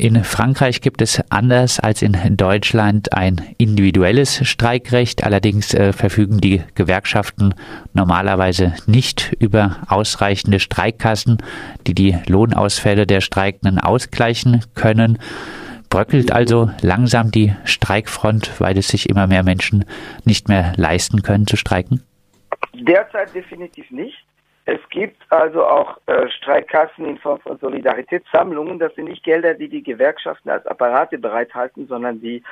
In Frankreich gibt es anders als in Deutschland ein individuelles Streikrecht. Allerdings äh, verfügen die Gewerkschaften normalerweise nicht über ausreichende Streikkassen, die die Lohnausfälle der Streikenden ausgleichen können. Bröckelt also langsam die Streikfront, weil es sich immer mehr Menschen nicht mehr leisten können zu streiken? Derzeit definitiv nicht. Es gibt also auch äh, Streikkassen in Form von Solidaritätssammlungen. Das sind nicht Gelder, die die Gewerkschaften als Apparate bereithalten, sondern die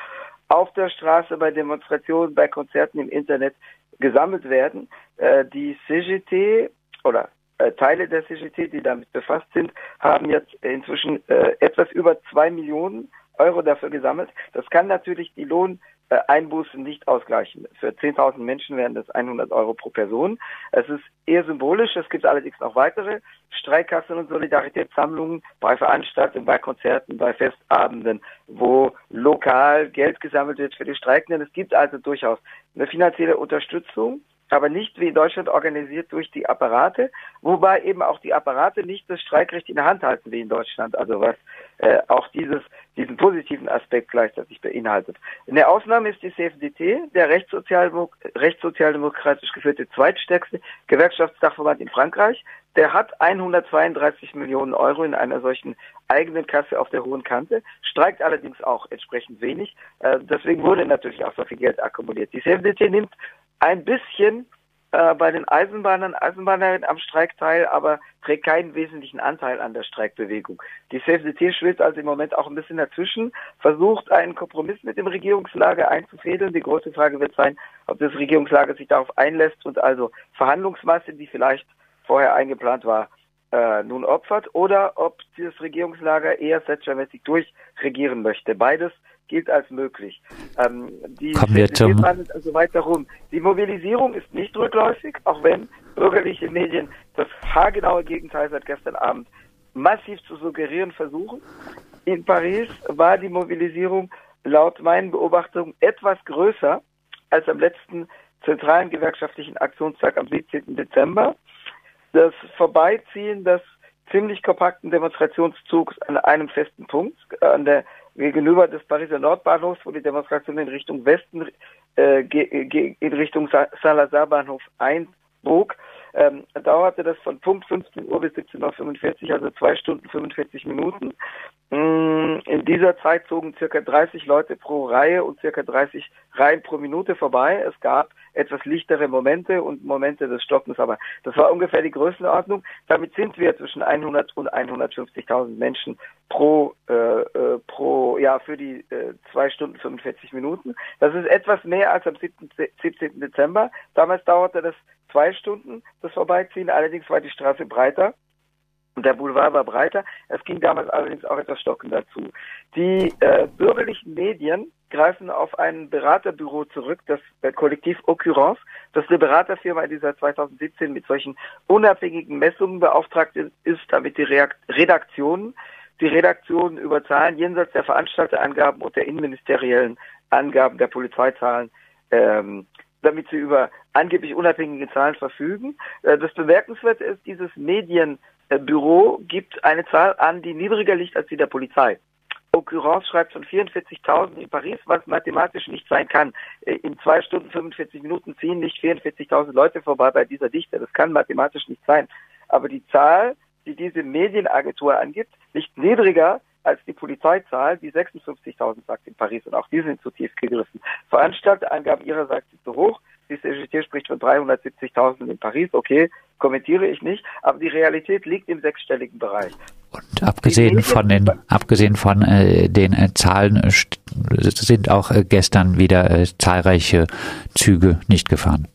auf der Straße, bei Demonstrationen, bei Konzerten im Internet gesammelt werden. Äh, die CGT oder äh, Teile der CGT, die damit befasst sind, haben jetzt inzwischen äh, etwas über zwei Millionen Euro dafür gesammelt. Das kann natürlich die Lohn äh, Einbußen nicht ausgleichen. Für 10.000 Menschen wären das 100 Euro pro Person. Es ist eher symbolisch. Es gibt allerdings noch weitere Streikkassen und Solidaritätssammlungen bei Veranstaltungen, bei Konzerten, bei Festabenden, wo lokal Geld gesammelt wird für die Streikenden. Es gibt also durchaus eine finanzielle Unterstützung aber nicht wie in Deutschland organisiert durch die Apparate, wobei eben auch die Apparate nicht das Streikrecht in der Hand halten wie in Deutschland, also was äh, auch dieses, diesen positiven Aspekt gleichzeitig beinhaltet. Eine Ausnahme ist die CFDT, der rechtssozialdemokratisch geführte zweitstärkste Gewerkschaftsdachverband in Frankreich. Der hat 132 Millionen Euro in einer solchen eigenen Kasse auf der hohen Kante, streikt allerdings auch entsprechend wenig. Äh, deswegen wurde natürlich auch so viel Geld akkumuliert. Die CFDT nimmt ein bisschen äh, bei den Eisenbahnern, Eisenbahnerinnen am Streik teil, aber trägt keinen wesentlichen Anteil an der Streikbewegung. Die CFDT schwitzt also im Moment auch ein bisschen dazwischen, versucht einen Kompromiss mit dem Regierungslager einzufädeln. Die große Frage wird sein, ob das Regierungslager sich darauf einlässt und also Verhandlungsmasse, die vielleicht vorher eingeplant war, äh, nun opfert oder ob dieses Regierungslager eher Thatcher-mäßig durchregieren möchte. Beides gilt als möglich. Ähm, die Kommen wir zum also weiter rum. Die Mobilisierung ist nicht rückläufig, auch wenn bürgerliche Medien das haargenaue Gegenteil seit gestern Abend massiv zu suggerieren versuchen. In Paris war die Mobilisierung laut meinen Beobachtungen etwas größer als am letzten zentralen gewerkschaftlichen Aktionstag am 17. Dezember. Das Vorbeiziehen des ziemlich kompakten Demonstrationszugs an einem festen Punkt, an der gegenüber des Pariser Nordbahnhofs, wo die Demonstration in Richtung Westen, äh, in Richtung Salazar-Bahnhof einbog, ähm, dauerte das von Punkt 15 Uhr bis 17.45 Uhr, also zwei Stunden 45 Minuten. Mm, in dieser Zeit zogen circa 30 Leute pro Reihe und circa 30 Reihen pro Minute vorbei. Es gab etwas lichtere Momente und Momente des Stockens, aber das war ungefähr die Größenordnung. Damit sind wir zwischen 100 und 150.000 Menschen pro äh, äh, ja für die äh, zwei Stunden 45 Minuten. Das ist etwas mehr als am 17. Dezember. Damals dauerte das zwei Stunden das Vorbeiziehen. Allerdings war die Straße breiter und der Boulevard war breiter. Es ging damals allerdings auch etwas stockend dazu. Die äh, bürgerlichen Medien greifen auf ein Beraterbüro zurück, das äh, Kollektiv Occurrence, das eine Beraterfirma die seit 2017 mit solchen unabhängigen Messungen beauftragt ist, damit die Reakt Redaktionen die Redaktionen über Zahlen jenseits der Veranstalterangaben und der innenministeriellen Angaben der Polizeizahlen ähm, damit sie über angeblich unabhängige Zahlen verfügen. Äh, das Bemerkenswerte ist, dieses Medien Büro gibt eine Zahl an, die niedriger liegt als die der Polizei. Occurrence schreibt von 44.000 in Paris, was mathematisch nicht sein kann. Äh, in zwei Stunden 45 Minuten ziehen nicht 44.000 Leute vorbei bei dieser Dichte. Das kann mathematisch nicht sein. Aber die Zahl, die diese Medienagentur angibt, liegt niedriger als die Polizeizahl, die 56.000 sagt in Paris. Und auch die sind zu tief gegriffen. Veranstalterangaben ihrerseits sind zu hoch. Die CGT spricht von 370.000 in Paris. Okay, kommentiere ich nicht, aber die Realität liegt im sechsstelligen Bereich. Und abgesehen von den, abgesehen von äh, den äh, Zahlen äh, sind auch äh, gestern wieder äh, zahlreiche Züge nicht gefahren.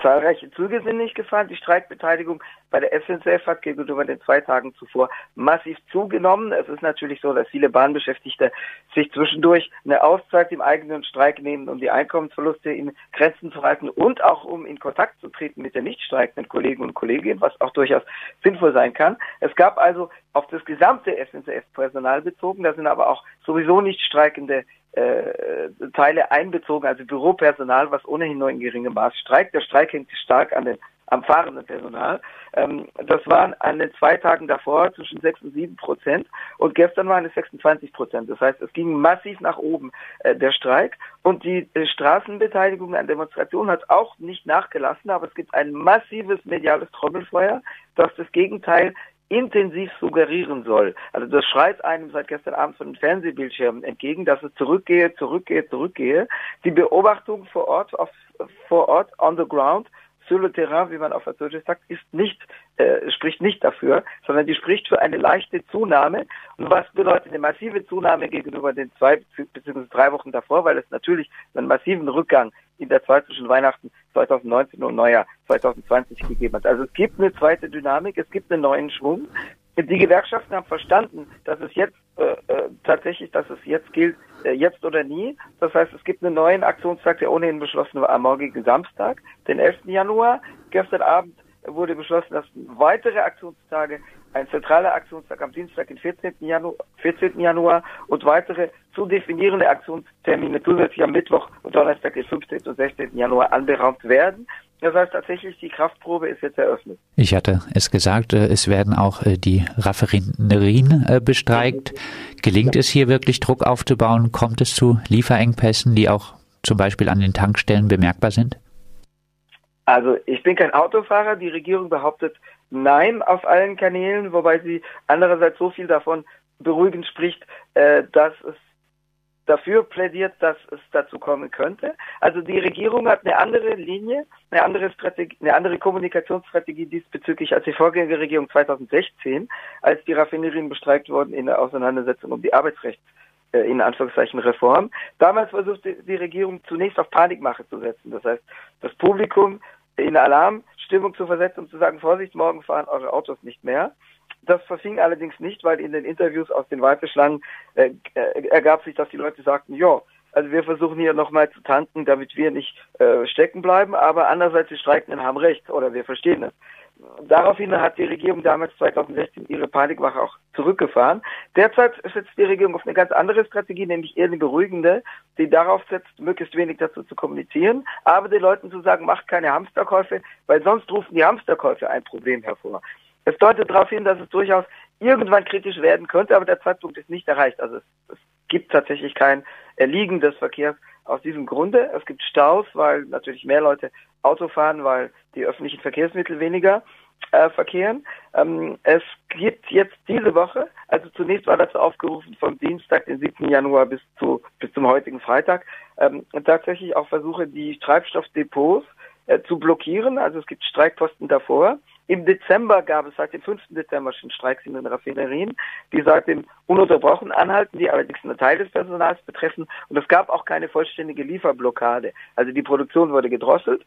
Zahlreiche Züge sind nicht gefahren. Die Streikbeteiligung bei der SNCF hat gegenüber den zwei Tagen zuvor massiv zugenommen. Es ist natürlich so, dass viele Bahnbeschäftigte sich zwischendurch eine Auszeit im eigenen Streik nehmen, um die Einkommensverluste in Grenzen zu halten und auch um in Kontakt zu treten mit den nicht streikenden Kollegen und Kolleginnen, was auch durchaus sinnvoll sein kann. Es gab also auf das gesamte SNCF-Personal bezogen, da sind aber auch sowieso nicht streikende äh, Teile einbezogen, also Büropersonal, was ohnehin nur in geringem Maß streikt. Der Streik hängt stark an den am fahrenden Personal. Ähm, das waren an den zwei Tagen davor zwischen 6 und 7 Prozent und gestern waren es 26 Prozent. Das heißt, es ging massiv nach oben, äh, der Streik. Und die äh, Straßenbeteiligung an Demonstrationen hat auch nicht nachgelassen, aber es gibt ein massives mediales Trommelfeuer, das das Gegenteil intensiv suggerieren soll. Also das schreit einem seit gestern Abend von den Fernsehbildschirmen entgegen, dass es zurückgehe, zurückgehe, zurückgehe. Die Beobachtung vor Ort, auf, vor Ort, on the ground, sur le terrain, wie man auf Französisch sagt, ist nicht, äh, spricht nicht dafür, sondern die spricht für eine leichte Zunahme. Und was bedeutet eine massive Zunahme gegenüber den zwei bzw. drei Wochen davor, weil es natürlich einen massiven Rückgang in der Zeit zwischen Weihnachten 2019 und Neujahr 2020 gegeben hat. Also es gibt eine zweite Dynamik, es gibt einen neuen Schwung. Die Gewerkschaften haben verstanden, dass es jetzt äh, äh, tatsächlich, dass es jetzt gilt, äh, jetzt oder nie. Das heißt, es gibt einen neuen Aktionstag, der ohnehin beschlossen war am morgigen Samstag, den 11. Januar. Gestern Abend wurde beschlossen, dass weitere Aktionstage, ein zentraler Aktionstag am Dienstag, den 14. Januar, 14. Januar und weitere zu definierende Aktionstermine zusätzlich am Mittwoch und Donnerstag, den 15. und 16. Januar anberaumt werden. Das heißt tatsächlich, die Kraftprobe ist jetzt eröffnet. Ich hatte es gesagt, äh, es werden auch äh, die Raffinerien äh, bestreikt. Gelingt es hier wirklich Druck aufzubauen? Kommt es zu Lieferengpässen, die auch zum Beispiel an den Tankstellen bemerkbar sind? Also ich bin kein Autofahrer. Die Regierung behauptet Nein auf allen Kanälen, wobei sie andererseits so viel davon beruhigend spricht, dass es dafür plädiert, dass es dazu kommen könnte. Also die Regierung hat eine andere Linie, eine andere Strategie, eine andere Kommunikationsstrategie diesbezüglich als die Vorgängerregierung 2016, als die Raffinerien bestreikt wurden in der Auseinandersetzung um die Arbeitsrechts äh, in Anführungszeichen Reform. Damals versuchte die Regierung zunächst auf Panikmache zu setzen. Das heißt, das Publikum in Alarmstimmung zu versetzen und zu sagen, Vorsicht, morgen fahren eure Autos nicht mehr. Das verfing allerdings nicht, weil in den Interviews aus den Warteschlangen äh, äh, ergab sich, dass die Leute sagten, ja, also wir versuchen hier nochmal zu tanken, damit wir nicht äh, stecken bleiben, aber andererseits die Streikenden haben recht oder wir verstehen es. Daraufhin hat die Regierung damals 2016 ihre Panikwache auch zurückgefahren. Derzeit setzt die Regierung auf eine ganz andere Strategie, nämlich eher eine beruhigende, die darauf setzt, möglichst wenig dazu zu kommunizieren, aber den Leuten zu sagen, macht keine Hamsterkäufe, weil sonst rufen die Hamsterkäufe ein Problem hervor. Es deutet darauf hin, dass es durchaus irgendwann kritisch werden könnte, aber der Zeitpunkt ist nicht erreicht. Also es, es gibt tatsächlich kein Erliegen des Verkehrs aus diesem Grunde. Es gibt Staus, weil natürlich mehr Leute Auto fahren, weil die öffentlichen Verkehrsmittel weniger äh, verkehren. Ähm, es gibt jetzt diese Woche, also zunächst war dazu aufgerufen vom Dienstag, den 7. Januar bis zu bis zum heutigen Freitag, ähm, tatsächlich auch Versuche, die Treibstoffdepots äh, zu blockieren. Also es gibt Streikposten davor. Im Dezember gab es seit dem 5. Dezember schon Streiks in den Raffinerien, die seitdem ununterbrochen anhalten, die allerdings einen Teil des Personals betreffen. Und es gab auch keine vollständige Lieferblockade. Also die Produktion wurde gedrosselt.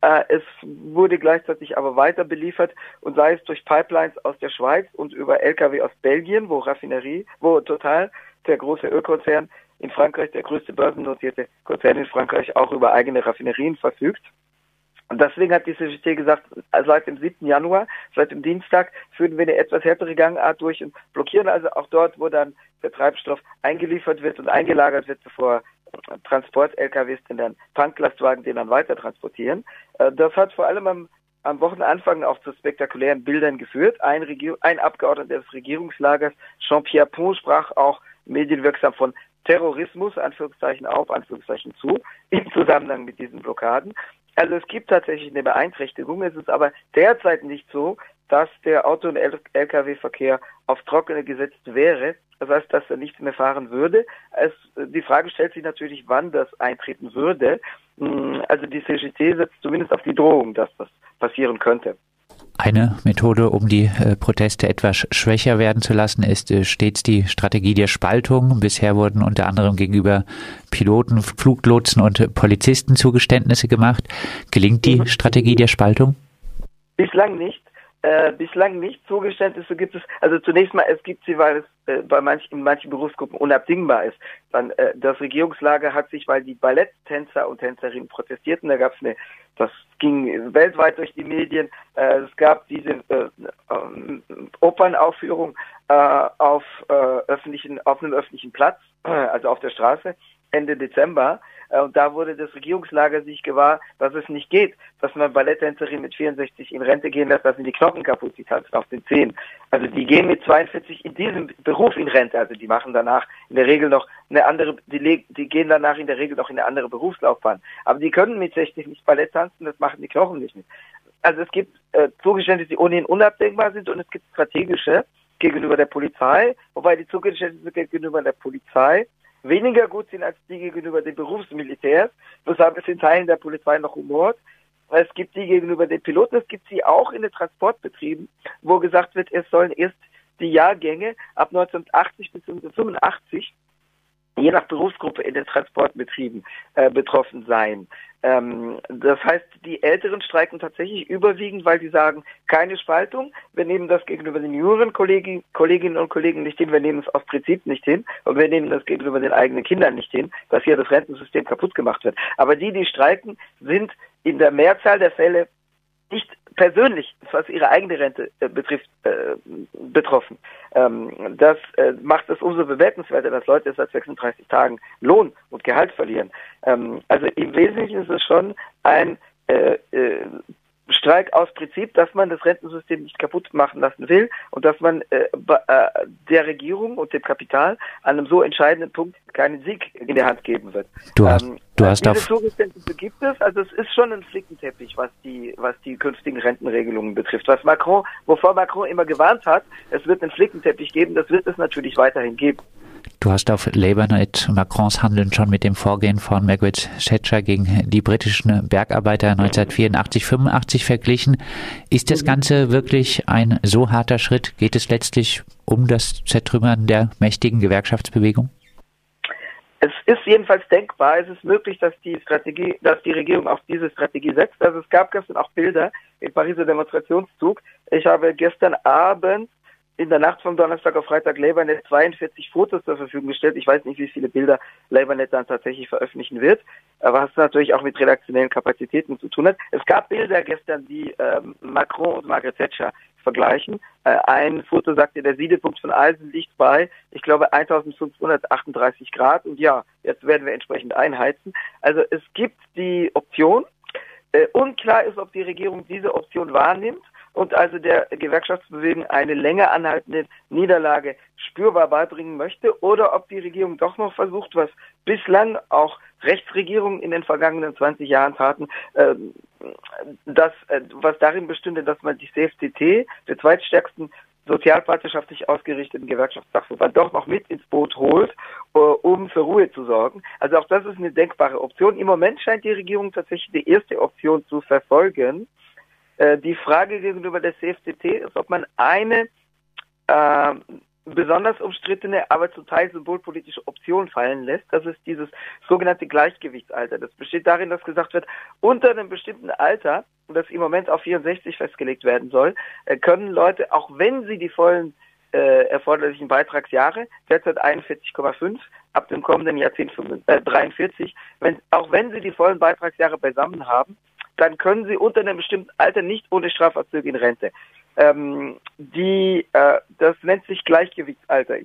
Äh, es wurde gleichzeitig aber weiter beliefert und sei es durch Pipelines aus der Schweiz und über Lkw aus Belgien, wo Raffinerie, wo Total, der große Ölkonzern in Frankreich, der größte börsennotierte Konzern in Frankreich, auch über eigene Raffinerien verfügt. Und deswegen hat die CGT gesagt, seit dem 7. Januar, seit dem Dienstag, führen wir eine etwas härtere Gangart durch und blockieren also auch dort, wo dann der Treibstoff eingeliefert wird und eingelagert wird, bevor Transport-LKWs den dann Tanklastwagen den dann weiter transportieren. Äh, das hat vor allem am, am Wochenanfang auch zu spektakulären Bildern geführt. Ein, Regier ein Abgeordneter des Regierungslagers, Jean-Pierre Pont, sprach auch medienwirksam von Terrorismus, Anführungszeichen auf, Anführungszeichen zu, im Zusammenhang mit diesen Blockaden. Also es gibt tatsächlich eine Beeinträchtigung. Es ist aber derzeit nicht so, dass der Auto- und Lkw-Verkehr auf trockene gesetzt wäre. Das heißt, dass er nicht mehr fahren würde. Es, die Frage stellt sich natürlich, wann das eintreten würde. Hm, also die CGT setzt zumindest auf die Drohung, dass das passieren könnte. Eine Methode, um die äh, Proteste etwas schwächer werden zu lassen, ist äh, stets die Strategie der Spaltung. Bisher wurden unter anderem gegenüber Piloten, Fluglotsen und Polizisten Zugeständnisse gemacht. Gelingt die mhm. Strategie der Spaltung? Bislang nicht. Äh, bislang nicht. Zugeständnisse gibt es, also zunächst mal, es gibt sie, weil es äh, bei manchen, in manchen Berufsgruppen unabdingbar ist. Dann, äh, das Regierungslager hat sich, weil die Balletttänzer und Tänzerinnen protestierten, da gab es eine, das ging weltweit durch die Medien, äh, es gab diese äh, äh, Opernaufführung äh, auf, öffentlichen, auf einem öffentlichen Platz, also auf der Straße, Ende Dezember. Äh, und da wurde das Regierungslager sich gewahr, dass es nicht geht, dass man Balletttänzerin mit 64 in Rente gehen lässt, dass sie die Knochen kaputt sieht, tanzen auf den Zehen. Also die gehen mit 42 in diesem Beruf in Rente. Also die machen danach in der Regel noch eine andere, die, die gehen danach in der Regel noch in eine andere Berufslaufbahn. Aber die können mit 60 nicht Ballett tanzen, das machen die Knochen nicht mit. Also es gibt äh, Zugeständnisse, die ohnehin unabdingbar sind und es gibt strategische gegenüber der Polizei, wobei die Zugeständnisse gegenüber der Polizei weniger gut sind als die gegenüber den Berufsmilitärs. Deshalb ist in Teilen der Polizei noch Humor. Es gibt die gegenüber den Piloten, es gibt sie auch in den Transportbetrieben, wo gesagt wird, es sollen erst die Jahrgänge ab 1980 bis 1985 je nach Berufsgruppe in den Transportbetrieben äh, betroffen sein. Ähm, das heißt, die Älteren streiken tatsächlich überwiegend, weil sie sagen, keine Spaltung, wir nehmen das gegenüber den jüngeren Kollegen, Kolleginnen und Kollegen nicht hin, wir nehmen es aus Prinzip nicht hin und wir nehmen das gegenüber den eigenen Kindern nicht hin, dass hier das Rentensystem kaputt gemacht wird. Aber die, die streiken, sind in der Mehrzahl der Fälle nicht persönlich, was ihre eigene Rente äh, betrifft, äh, betroffen. Ähm, das äh, macht es umso bewertenswerter, dass Leute seit 36 Tagen Lohn und Gehalt verlieren. Ähm, also im Wesentlichen ist es schon ein äh, äh, Streik aus Prinzip, dass man das Rentensystem nicht kaputt machen lassen will und dass man äh, äh, der Regierung und dem Kapital an einem so entscheidenden Punkt keinen Sieg in der Hand geben wird. Du hast, ähm, du hast diese Zugeständnisse gibt es, also es ist schon ein Flickenteppich, was die, was die künftigen Rentenregelungen betrifft. Was Macron, wovor Macron immer gewarnt hat, es wird einen Flickenteppich geben, das wird es natürlich weiterhin geben. Du hast auf Labour Night Macrons Handeln schon mit dem Vorgehen von Margaret Thatcher gegen die britischen Bergarbeiter 1984-85 verglichen. Ist das Ganze wirklich ein so harter Schritt? Geht es letztlich um das Zertrümmern der mächtigen Gewerkschaftsbewegung? Es ist jedenfalls denkbar, es ist möglich, dass die Strategie, dass die Regierung auf diese Strategie setzt. Also es gab gestern auch Bilder im Pariser Demonstrationszug. Ich habe gestern Abend in der Nacht vom Donnerstag auf Freitag LabourNet 42 Fotos zur Verfügung gestellt. Ich weiß nicht, wie viele Bilder LabourNet dann tatsächlich veröffentlichen wird, aber was natürlich auch mit redaktionellen Kapazitäten zu tun hat. Es gab Bilder gestern, die ähm, Macron und Margaret Thatcher vergleichen. Äh, ein Foto sagte, der Siedepunkt von Eisen liegt bei, ich glaube, 1538 Grad und ja, jetzt werden wir entsprechend einheizen. Also es gibt die Option. Äh, unklar ist, ob die Regierung diese Option wahrnimmt und also der Gewerkschaftsbewegung eine länger anhaltende Niederlage spürbar beibringen möchte oder ob die Regierung doch noch versucht, was bislang auch Rechtsregierungen in den vergangenen 20 Jahren taten, äh, das, äh, was darin bestünde, dass man die CFTT, der zweitstärksten sozialpartnerschaftlich ausgerichteten Gewerkschaftsdachverband doch noch mit ins Boot holt, uh, um für Ruhe zu sorgen. Also auch das ist eine denkbare Option. Im Moment scheint die Regierung tatsächlich die erste Option zu verfolgen. Äh, die Frage gegenüber der CFTT ist, ob man eine äh, besonders umstrittene, aber zum Teil symbolpolitische Option fallen lässt. Das ist dieses sogenannte Gleichgewichtsalter. Das besteht darin, dass gesagt wird, unter einem bestimmten Alter, das im Moment auf 64 festgelegt werden soll, äh, können Leute, auch wenn sie die vollen äh, erforderlichen Beitragsjahre, derzeit 41,5, ab dem kommenden Jahrzehnt 43, wenn, auch wenn sie die vollen Beitragsjahre beisammen haben, dann können sie unter einem bestimmten Alter nicht ohne Strafabzüge in Rente. Ähm, die, äh, das nennt sich Gleichgewichtsalter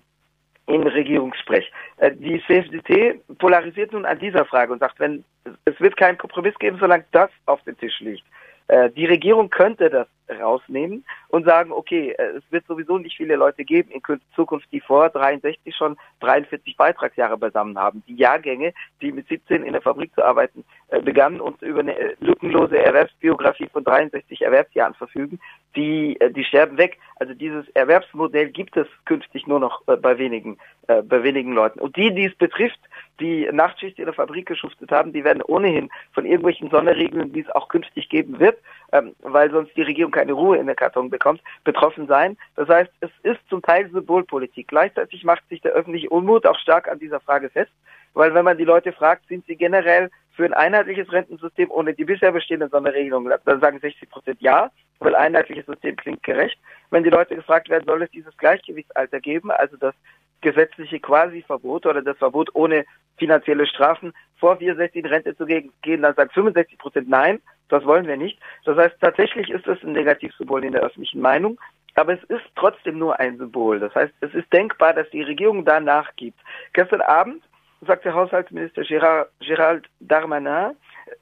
in Regierungssprech. Äh, die CFDT polarisiert nun an dieser Frage und sagt, wenn es wird keinen Kompromiss geben, solange das auf dem Tisch liegt. Äh, die Regierung könnte das rausnehmen und sagen, okay, äh, es wird sowieso nicht viele Leute geben in Zukunft, die vor 63 schon 43 Beitragsjahre beisammen haben. Die Jahrgänge, die mit 17 in der Fabrik zu arbeiten äh, begannen und über eine lückenlose Erwerbsbiografie von 63 Erwerbsjahren verfügen, die, die sterben weg. Also dieses Erwerbsmodell gibt es künftig nur noch bei wenigen, bei wenigen Leuten. Und die, die es betrifft, die Nachtschicht in der Fabrik geschuftet haben, die werden ohnehin von irgendwelchen Sonderregeln, die es auch künftig geben wird, ähm, weil sonst die Regierung keine Ruhe in der Karton bekommt, betroffen sein. Das heißt, es ist zum Teil Symbolpolitik. Gleichzeitig macht sich der öffentliche Unmut auch stark an dieser Frage fest. weil wenn man die Leute fragt, sind sie generell für ein einheitliches Rentensystem ohne die bisher bestehende Sonderregelung, dann sagen 60 Prozent ja, weil einheitliches System klingt gerecht. Wenn die Leute gefragt werden, soll es dieses Gleichgewichtsalter geben, also das gesetzliche Quasi-Verbot oder das Verbot ohne finanzielle Strafen vor 64 in Rente zu gehen, dann sagt 65 Prozent nein, das wollen wir nicht. Das heißt, tatsächlich ist es ein Negativsymbol in der öffentlichen Meinung. Aber es ist trotzdem nur ein Symbol. Das heißt, es ist denkbar, dass die Regierung da nachgibt. Gestern Abend sagte Haushaltsminister Gérard, Gérald Darmanin,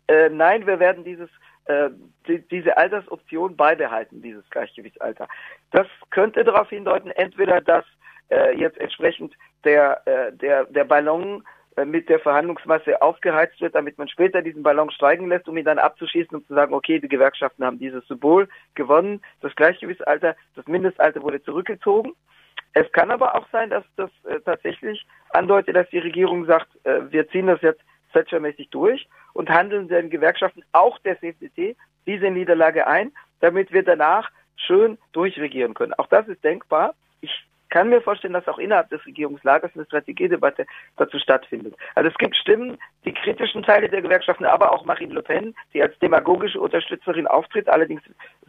äh, nein, wir werden dieses äh, die, diese Altersoption beibehalten, dieses Gleichgewichtsalter. Das könnte darauf hindeuten, entweder dass äh, jetzt entsprechend der, äh, der, der Ballon äh, mit der Verhandlungsmasse aufgeheizt wird, damit man später diesen Ballon steigen lässt, um ihn dann abzuschießen, um zu sagen, okay, die Gewerkschaften haben dieses Symbol gewonnen, das Gleichgewichtsalter, das Mindestalter wurde zurückgezogen. Es kann aber auch sein, dass das äh, tatsächlich andeutet, dass die Regierung sagt, äh, wir ziehen das jetzt Thatcher-mäßig durch und handeln den Gewerkschaften, auch der CFDT, diese Niederlage ein, damit wir danach schön durchregieren können. Auch das ist denkbar. Kann mir vorstellen, dass auch innerhalb des Regierungslagers eine Strategiedebatte dazu stattfindet. Also es gibt Stimmen, die kritischen Teile der Gewerkschaften, aber auch Marine Le Pen, die als demagogische Unterstützerin auftritt. Allerdings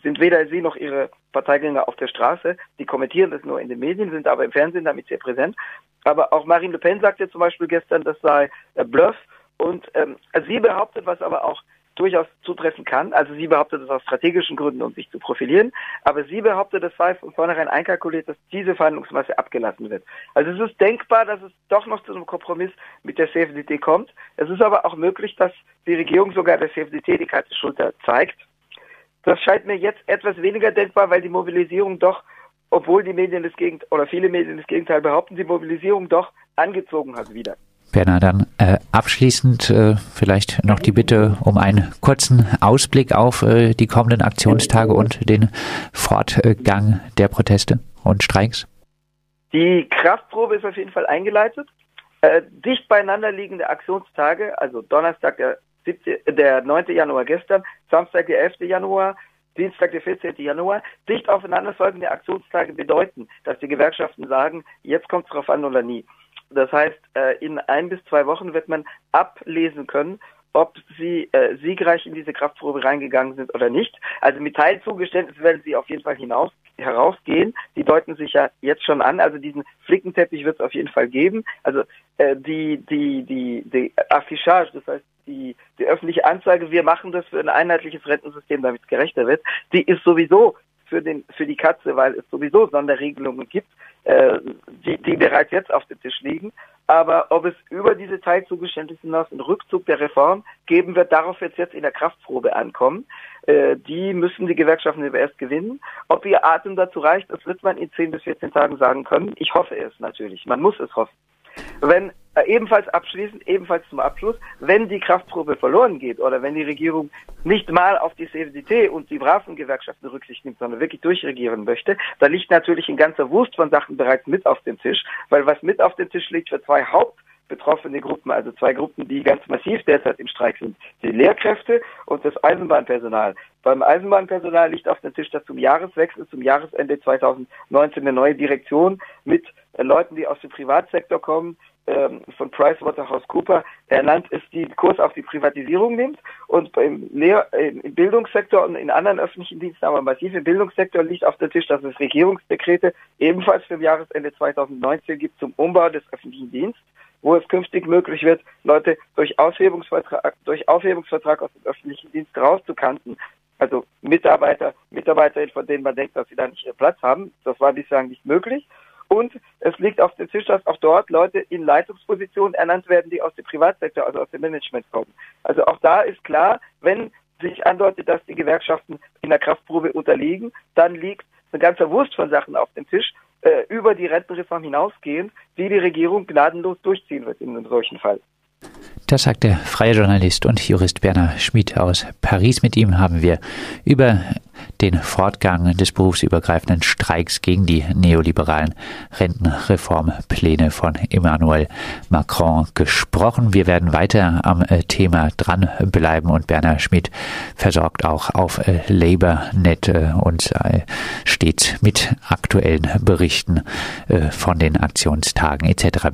sind weder sie noch ihre Parteigänger auf der Straße. Die kommentieren das nur in den Medien, sind aber im Fernsehen damit sehr präsent. Aber auch Marine Le Pen sagte zum Beispiel gestern, das sei Bluff. Und ähm, sie behauptet, was aber auch durchaus zutreffen kann. Also sie behauptet es aus strategischen Gründen, um sich zu profilieren, aber sie behauptet, es sei von vornherein einkalkuliert, dass diese Verhandlungsmasse abgelassen wird. Also es ist denkbar, dass es doch noch zu einem Kompromiss mit der CFDT kommt. Es ist aber auch möglich, dass die Regierung sogar der CFDT die kalte Schulter zeigt. Das scheint mir jetzt etwas weniger denkbar, weil die Mobilisierung doch, obwohl die Medien das Gegenteil oder viele Medien das Gegenteil behaupten, die Mobilisierung doch angezogen hat wieder. Werner, dann äh, abschließend äh, vielleicht noch die Bitte um einen kurzen Ausblick auf äh, die kommenden Aktionstage und den Fortgang der Proteste und Streiks. Die Kraftprobe ist auf jeden Fall eingeleitet. Äh, dicht beieinander liegende Aktionstage, also Donnerstag, der, 17, der 9. Januar gestern, Samstag, der 11. Januar, Dienstag, der 14. Januar, dicht aufeinanderfolgende Aktionstage bedeuten, dass die Gewerkschaften sagen, jetzt kommt es drauf an oder nie. Das heißt, äh, in ein bis zwei Wochen wird man ablesen können, ob sie äh, siegreich in diese Kraftprobe reingegangen sind oder nicht. Also mit Teilzugeständnis werden sie auf jeden Fall hinaus, herausgehen. Die deuten sich ja jetzt schon an. Also diesen Flickenteppich wird es auf jeden Fall geben. Also äh, die, die, die, die Affichage, das heißt die, die öffentliche Anzeige, wir machen das für ein einheitliches Rentensystem, damit es gerechter wird, die ist sowieso für, den, für die Katze, weil es sowieso Sonderregelungen gibt, äh, die, die bereits jetzt auf dem Tisch liegen. Aber ob es über diese Teilzugeständnisse hinaus einen Rückzug der Reform geben wird, darauf wird es jetzt in der Kraftprobe ankommen. Äh, die müssen die Gewerkschaften über erst gewinnen. Ob ihr Atem dazu reicht, das wird man in 10 bis 14 Tagen sagen können. Ich hoffe es natürlich. Man muss es hoffen. Wenn ebenfalls abschließend, ebenfalls zum Abschluss, wenn die Kraftprobe verloren geht oder wenn die Regierung nicht mal auf die CFDT und die braven Gewerkschaften Rücksicht nimmt, sondern wirklich durchregieren möchte, da liegt natürlich ein ganzer Wust von Sachen bereits mit auf dem Tisch, weil was mit auf dem Tisch liegt für zwei Haupt betroffene Gruppen, also zwei Gruppen, die ganz massiv derzeit im Streik sind. Die Lehrkräfte und das Eisenbahnpersonal. Beim Eisenbahnpersonal liegt auf dem Tisch, dass zum Jahreswechsel, zum Jahresende 2019 eine neue Direktion mit Leuten, die aus dem Privatsektor kommen, ähm, von PricewaterhouseCooper ernannt ist, die Kurs auf die Privatisierung nimmt und beim Lehr im Bildungssektor und in anderen öffentlichen Diensten, aber massiv im Bildungssektor liegt auf dem Tisch, dass es Regierungsdekrete ebenfalls für Jahresende 2019 gibt zum Umbau des öffentlichen Dienstes, wo es künftig möglich wird, Leute durch Aufhebungsvertrag, durch Aufhebungsvertrag aus dem öffentlichen Dienst rauszukanten. Also Mitarbeiter, Mitarbeiterinnen, von denen man denkt, dass sie da nicht ihren Platz haben. Das war bislang nicht möglich. Und es liegt auf dem Tisch, dass auch dort Leute in Leitungspositionen ernannt werden, die aus dem Privatsektor, also aus dem Management kommen. Also auch da ist klar, wenn sich andeutet, dass die Gewerkschaften in der Kraftprobe unterliegen, dann liegt ein ganzer Wurst von Sachen auf dem Tisch, äh, über die Rentenreform hinausgehend, die die Regierung gnadenlos durchziehen wird in einem solchen Fall. Das sagt der freie Journalist und Jurist Berner Schmid aus Paris. Mit ihm haben wir über den Fortgang des berufsübergreifenden Streiks gegen die neoliberalen Rentenreformpläne von Emmanuel Macron gesprochen. Wir werden weiter am äh, Thema dranbleiben und Berner Schmidt versorgt auch auf äh, LabourNet äh, uns stets mit aktuellen Berichten von den Aktionstagen etc.